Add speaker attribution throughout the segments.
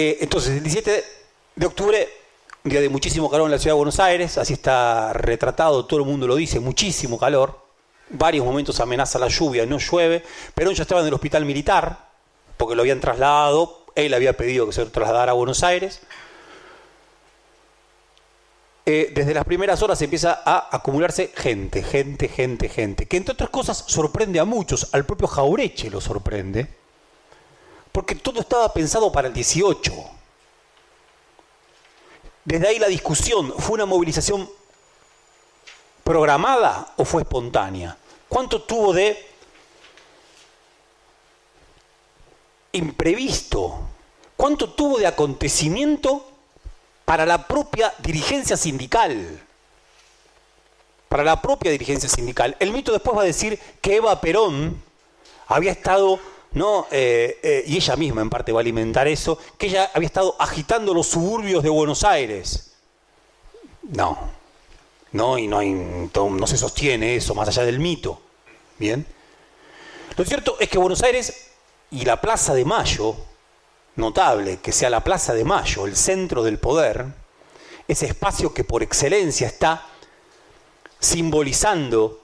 Speaker 1: Eh, entonces, el 17 de octubre, día de muchísimo calor en la ciudad de Buenos Aires, así está retratado, todo el mundo lo dice, muchísimo calor. Varios momentos amenaza la lluvia, no llueve. Perón ya estaba en el hospital militar, porque lo habían trasladado, él había pedido que se lo trasladara a Buenos Aires. Eh, desde las primeras horas empieza a acumularse gente, gente, gente, gente, que entre otras cosas sorprende a muchos, al propio Jaureche lo sorprende, porque todo estaba pensado para el 18. Desde ahí la discusión, ¿fue una movilización programada o fue espontánea? ¿Cuánto tuvo de imprevisto? ¿Cuánto tuvo de acontecimiento para la propia dirigencia sindical? Para la propia dirigencia sindical. El mito después va a decir que Eva Perón había estado, ¿no? Eh, eh, y ella misma en parte va a alimentar eso, que ella había estado agitando los suburbios de Buenos Aires. No, no, y no, hay, no se sostiene eso más allá del mito. Bien. Lo cierto es que Buenos Aires y la Plaza de Mayo, notable que sea la Plaza de Mayo el centro del poder, ese espacio que por excelencia está simbolizando,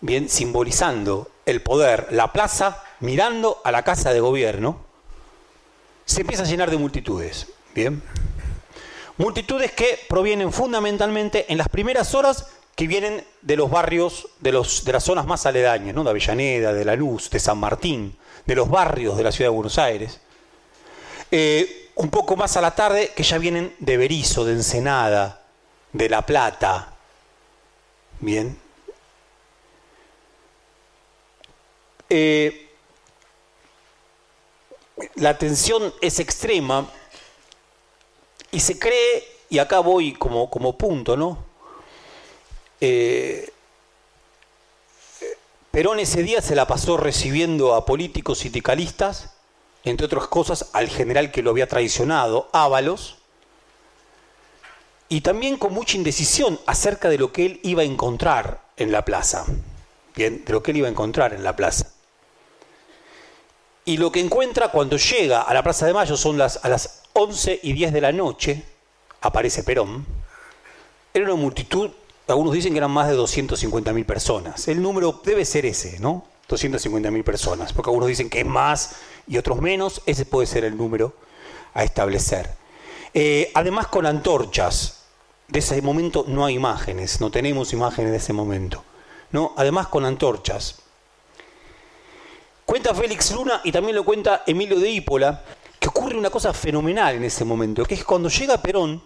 Speaker 1: bien, simbolizando el poder, la plaza mirando a la casa de gobierno, se empieza a llenar de multitudes, bien. Multitudes que provienen fundamentalmente en las primeras horas que vienen de los barrios, de, los, de las zonas más aledañas, ¿no? de Avellaneda, de La Luz, de San Martín, de los barrios de la ciudad de Buenos Aires. Eh, un poco más a la tarde, que ya vienen de Berizo, de Ensenada, de La Plata. Bien. Eh, la tensión es extrema y se cree, y acá voy como, como punto, ¿no? Eh, Perón ese día se la pasó recibiendo a políticos sindicalistas, entre otras cosas al general que lo había traicionado, Ábalos, y también con mucha indecisión acerca de lo que él iba a encontrar en la plaza. Bien, de lo que él iba a encontrar en la plaza. Y lo que encuentra cuando llega a la Plaza de Mayo son las, a las 11 y 10 de la noche, aparece Perón, era una multitud algunos dicen que eran más de 250.000 personas. El número debe ser ese, ¿no? 250.000 personas, porque algunos dicen que es más y otros menos, ese puede ser el número a establecer. Eh, además con antorchas, de ese momento no hay imágenes, no tenemos imágenes de ese momento. ¿no? Además con antorchas. Cuenta Félix Luna y también lo cuenta Emilio de Ípola, que ocurre una cosa fenomenal en ese momento, que es cuando llega Perón,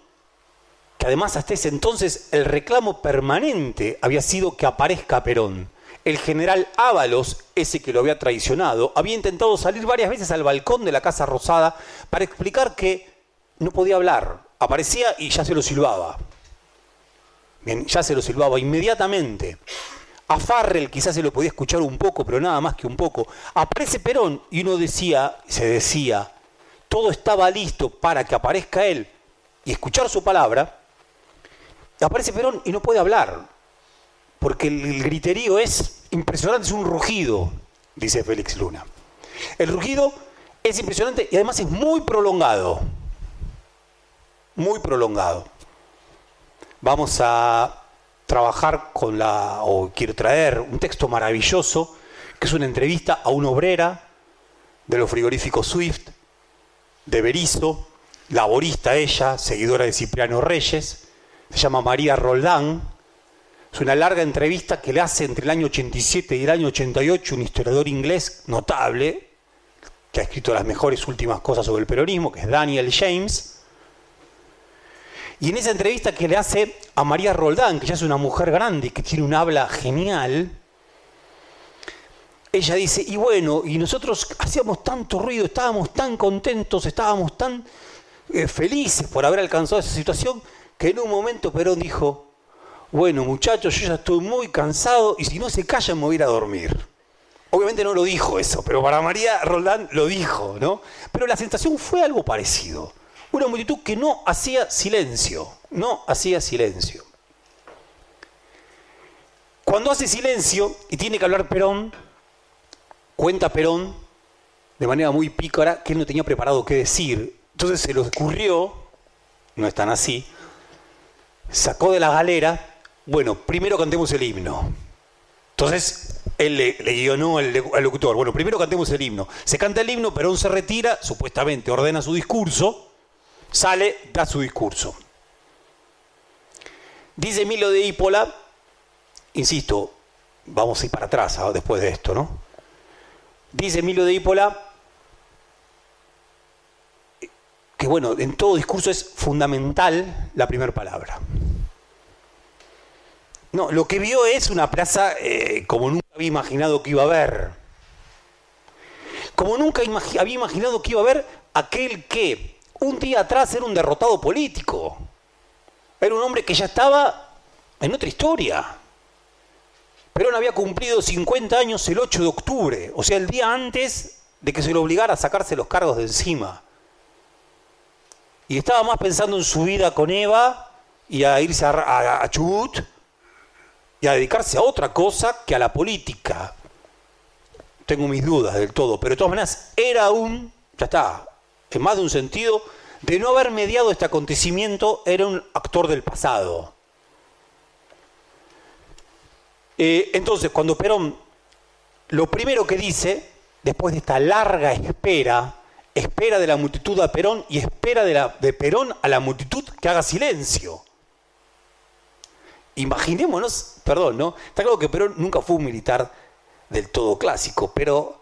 Speaker 1: que además hasta ese entonces el reclamo permanente había sido que aparezca Perón. El general Ábalos, ese que lo había traicionado, había intentado salir varias veces al balcón de la Casa Rosada para explicar que no podía hablar. Aparecía y ya se lo silbaba. Bien, ya se lo silbaba inmediatamente. A Farrell quizás se lo podía escuchar un poco, pero nada más que un poco. Aparece Perón y uno decía, se decía, todo estaba listo para que aparezca él y escuchar su palabra, aparece Perón y no puede hablar, porque el griterío es impresionante, es un rugido, dice Félix Luna. El rugido es impresionante y además es muy prolongado, muy prolongado. Vamos a trabajar con la, o quiero traer un texto maravilloso, que es una entrevista a una obrera de los frigoríficos Swift, de Berizo, laborista ella, seguidora de Cipriano Reyes, se llama María Roldán. Es una larga entrevista que le hace entre el año 87 y el año 88 un historiador inglés notable, que ha escrito las mejores últimas cosas sobre el peronismo, que es Daniel James. Y en esa entrevista que le hace a María Roldán, que ya es una mujer grande, que tiene un habla genial, ella dice, y bueno, y nosotros hacíamos tanto ruido, estábamos tan contentos, estábamos tan eh, felices por haber alcanzado esa situación, que en un momento Perón dijo, bueno muchachos, yo ya estoy muy cansado y si no se callan me voy a ir a dormir. Obviamente no lo dijo eso, pero para María Roldán lo dijo, ¿no? Pero la sensación fue algo parecido. Una multitud que no hacía silencio, no hacía silencio. Cuando hace silencio y tiene que hablar Perón, cuenta Perón de manera muy pícara que él no tenía preparado qué decir. Entonces se le ocurrió, no es tan así, sacó de la galera, bueno, primero cantemos el himno. Entonces él le, guionó al, locutor, bueno, primero cantemos el himno. Se canta el himno, Perón se retira, supuestamente ordena su discurso, sale, da su discurso. Dice Emilio de Hípola, insisto, vamos a ir para atrás ah, después de esto, ¿no? Dice Emilio de Hípola que, bueno, en todo discurso es fundamental la primera palabra. No, lo que vio es una plaza eh, como nunca había imaginado que iba a haber. Como nunca había imaginado que iba a haber aquel que un día atrás era un derrotado político. Era un hombre que ya estaba en otra historia. Perón había cumplido 50 años el 8 de octubre, o sea, el día antes de que se lo obligara a sacarse los cargos de encima. Y estaba más pensando en su vida con Eva y a irse a, a Chubut y a dedicarse a otra cosa que a la política. Tengo mis dudas del todo, pero de todas maneras era un, ya está, en más de un sentido, de no haber mediado este acontecimiento, era un actor del pasado. Eh, entonces, cuando Perón, lo primero que dice, después de esta larga espera, espera de la multitud a Perón y espera de, de Perón a la multitud que haga silencio. Imaginémonos, perdón, ¿no? Está claro que Perón nunca fue un militar del todo clásico, pero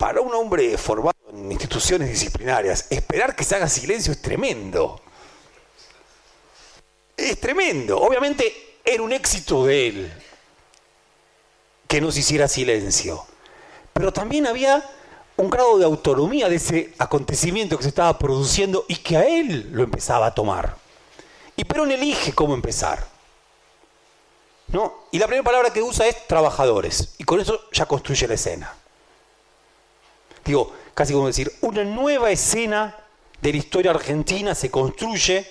Speaker 1: para un hombre formado en instituciones disciplinarias, esperar que se haga silencio es tremendo. Es tremendo. Obviamente era un éxito de él que no se hiciera silencio. Pero también había un grado de autonomía de ese acontecimiento que se estaba produciendo y que a él lo empezaba a tomar. Y Perón elige cómo empezar. ¿no? Y la primera palabra que usa es trabajadores. Y con eso ya construye la escena. Digo, casi como decir, una nueva escena de la historia argentina se construye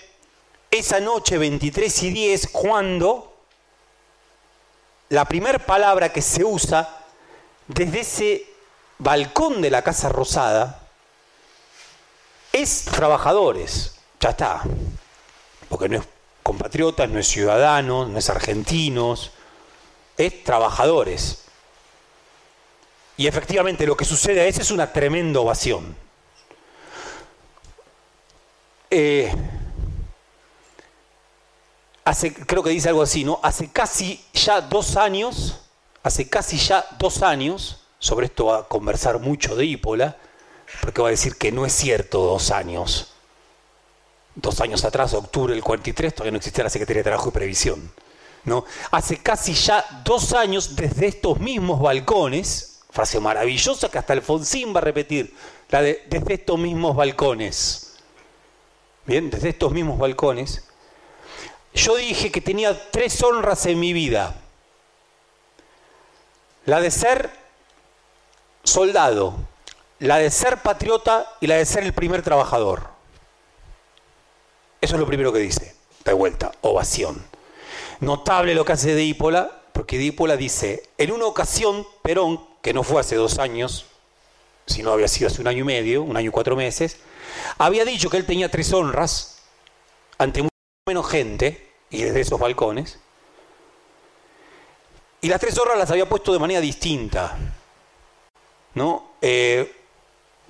Speaker 1: esa noche 23 y 10 cuando la primera palabra que se usa desde ese balcón de la Casa Rosada es trabajadores. Ya está. Porque no es compatriotas, no es ciudadanos, no es argentinos, es trabajadores. Y efectivamente lo que sucede a ese es una tremenda ovación. Eh, hace, creo que dice algo así, ¿no? Hace casi ya dos años, hace casi ya dos años, sobre esto va a conversar mucho de Ípola, porque va a decir que no es cierto dos años dos años atrás, octubre del 43, todavía no existía la Secretaría de Trabajo y Previsión. ¿no? Hace casi ya dos años, desde estos mismos balcones, frase maravillosa que hasta Alfonsín va a repetir, la de desde estos mismos balcones. Bien, desde estos mismos balcones. Yo dije que tenía tres honras en mi vida. La de ser soldado, la de ser patriota y la de ser el primer trabajador. Eso es lo primero que dice. De vuelta, ovación. Notable lo que hace Dípola, porque Dípola dice, en una ocasión, Perón, que no fue hace dos años, sino había sido hace un año y medio, un año y cuatro meses, había dicho que él tenía tres honras ante mucha menos gente, y desde esos balcones, y las tres honras las había puesto de manera distinta. ¿no? Eh,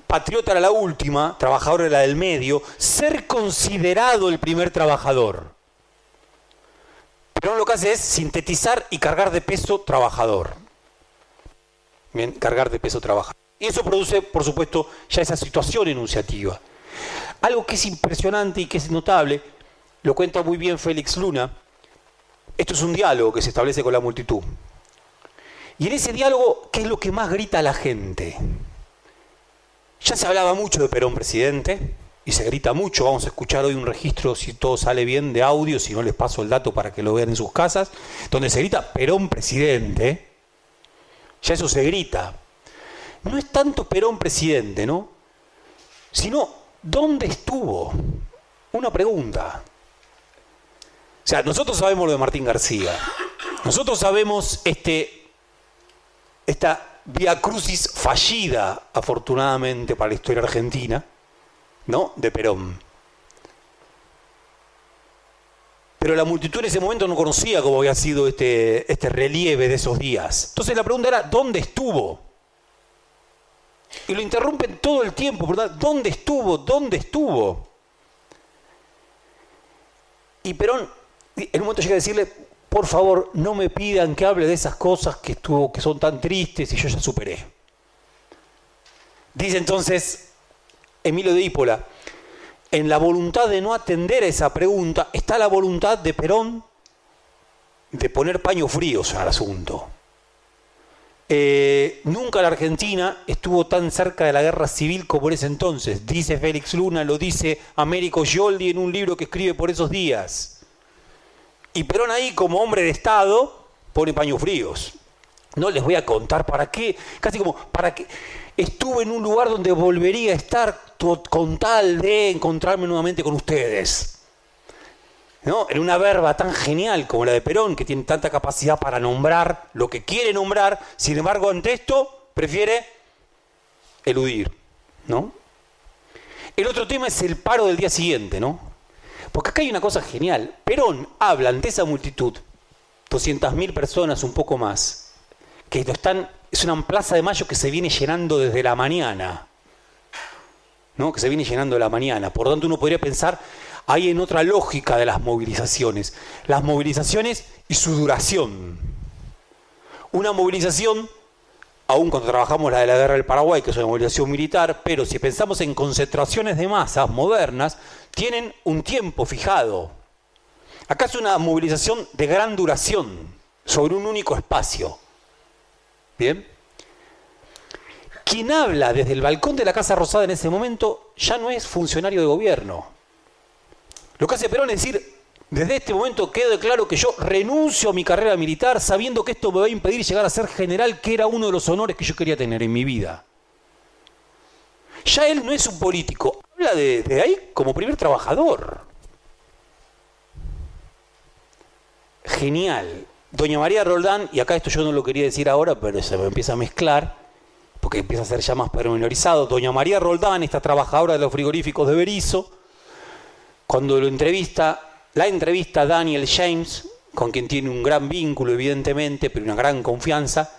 Speaker 1: patriota era la última, trabajador era la del medio, ser considerado el primer trabajador. Pero lo que hace es sintetizar y cargar de peso trabajador. Cargar de peso trabajador. Y eso produce, por supuesto, ya esa situación enunciativa. Algo que es impresionante y que es notable, lo cuenta muy bien Félix Luna, esto es un diálogo que se establece con la multitud. Y en ese diálogo, ¿qué es lo que más grita la gente? Ya se hablaba mucho de Perón presidente y se grita mucho. Vamos a escuchar hoy un registro, si todo sale bien, de audio, si no les paso el dato para que lo vean en sus casas, donde se grita Perón presidente. Ya eso se grita. No es tanto Perón presidente, ¿no? Sino, ¿dónde estuvo? Una pregunta. O sea, nosotros sabemos lo de Martín García. Nosotros sabemos este, esta Via Crucis fallida, afortunadamente para la historia argentina, ¿no? de Perón. Pero la multitud en ese momento no conocía cómo había sido este, este relieve de esos días. Entonces la pregunta era, ¿dónde estuvo? Y lo interrumpen todo el tiempo, ¿verdad? ¿Dónde estuvo? ¿Dónde estuvo? Y Perón en un momento llega a decirle, por favor, no me pidan que hable de esas cosas que, estuvo, que son tan tristes y yo ya superé. Dice entonces Emilio de Ípola, en la voluntad de no atender a esa pregunta está la voluntad de Perón de poner paños fríos al asunto. Eh, nunca la Argentina estuvo tan cerca de la guerra civil como en ese entonces. Dice Félix Luna, lo dice Américo Gioldi en un libro que escribe por esos días. Y Perón ahí, como hombre de Estado, pone paños fríos. No les voy a contar para qué, casi como para qué estuve en un lugar donde volvería a estar con tal de encontrarme nuevamente con ustedes. ¿No? En una verba tan genial como la de Perón, que tiene tanta capacidad para nombrar lo que quiere nombrar, sin embargo, ante esto prefiere eludir. ¿no? El otro tema es el paro del día siguiente, ¿no? Porque acá hay una cosa genial. Perón habla ante esa multitud, 200.000 personas, un poco más, que están, es una plaza de mayo que se viene llenando desde la mañana. ¿no? Que se viene llenando de la mañana. Por lo tanto, uno podría pensar ahí en otra lógica de las movilizaciones. Las movilizaciones y su duración. Una movilización, aún cuando trabajamos la de la guerra del Paraguay, que es una movilización militar, pero si pensamos en concentraciones de masas modernas, tienen un tiempo fijado. Acá es una movilización de gran duración sobre un único espacio. ¿Bien? Quien habla desde el balcón de la Casa Rosada en ese momento ya no es funcionario de gobierno. Lo que hace Perón es decir, desde este momento queda claro que yo renuncio a mi carrera militar sabiendo que esto me va a impedir llegar a ser general, que era uno de los honores que yo quería tener en mi vida. Ya él no es un político, habla de, ahí como primer trabajador. Genial. Doña María Roldán, y acá esto yo no lo quería decir ahora, pero se me empieza a mezclar, porque empieza a ser ya más pormenorizado. Doña María Roldán, esta trabajadora de los frigoríficos de Berizo, cuando lo entrevista, la entrevista Daniel James, con quien tiene un gran vínculo, evidentemente, pero una gran confianza,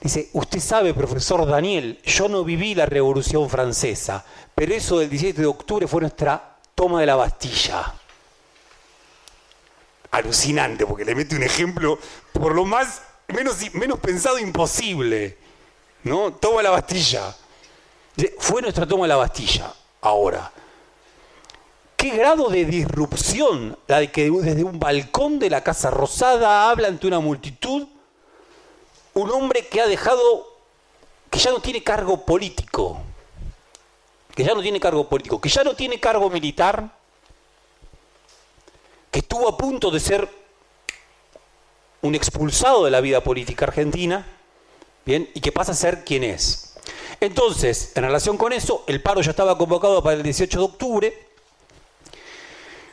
Speaker 1: dice, usted sabe, profesor Daniel, yo no viví la Revolución Francesa, pero eso del 17 de octubre fue nuestra toma de la Bastilla alucinante, porque le mete un ejemplo por lo más menos, menos pensado imposible. ¿No? Toma la Bastilla. Fue nuestra toma de la Bastilla. Ahora, ¿qué grado de disrupción la de que desde un balcón de la Casa Rosada habla ante una multitud un hombre que ha dejado, que ya no tiene cargo político, que ya no tiene cargo político, que ya no tiene cargo militar, que estuvo a punto de ser un expulsado de la vida política argentina, bien, y que pasa a ser quien es. Entonces, en relación con eso, el paro ya estaba convocado para el 18 de octubre,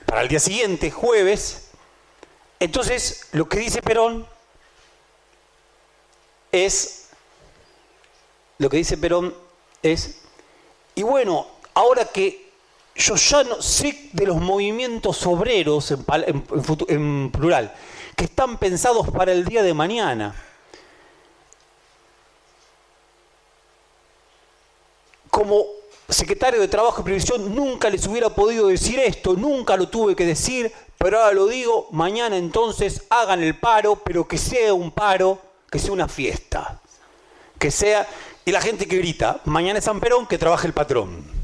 Speaker 1: para el día siguiente, jueves. Entonces, lo que dice Perón es, lo que dice Perón es, y bueno, ahora que yo ya no sé de los movimientos obreros en, plural, que están pensados para el día de mañana. Como secretario de Trabajo y Previsión nunca les hubiera podido decir esto, nunca lo tuve que decir, pero ahora lo digo, mañana entonces hagan el paro, pero que sea un paro, que sea una fiesta, que sea, y la gente que grita, mañana es San Perón, que trabaje el patrón.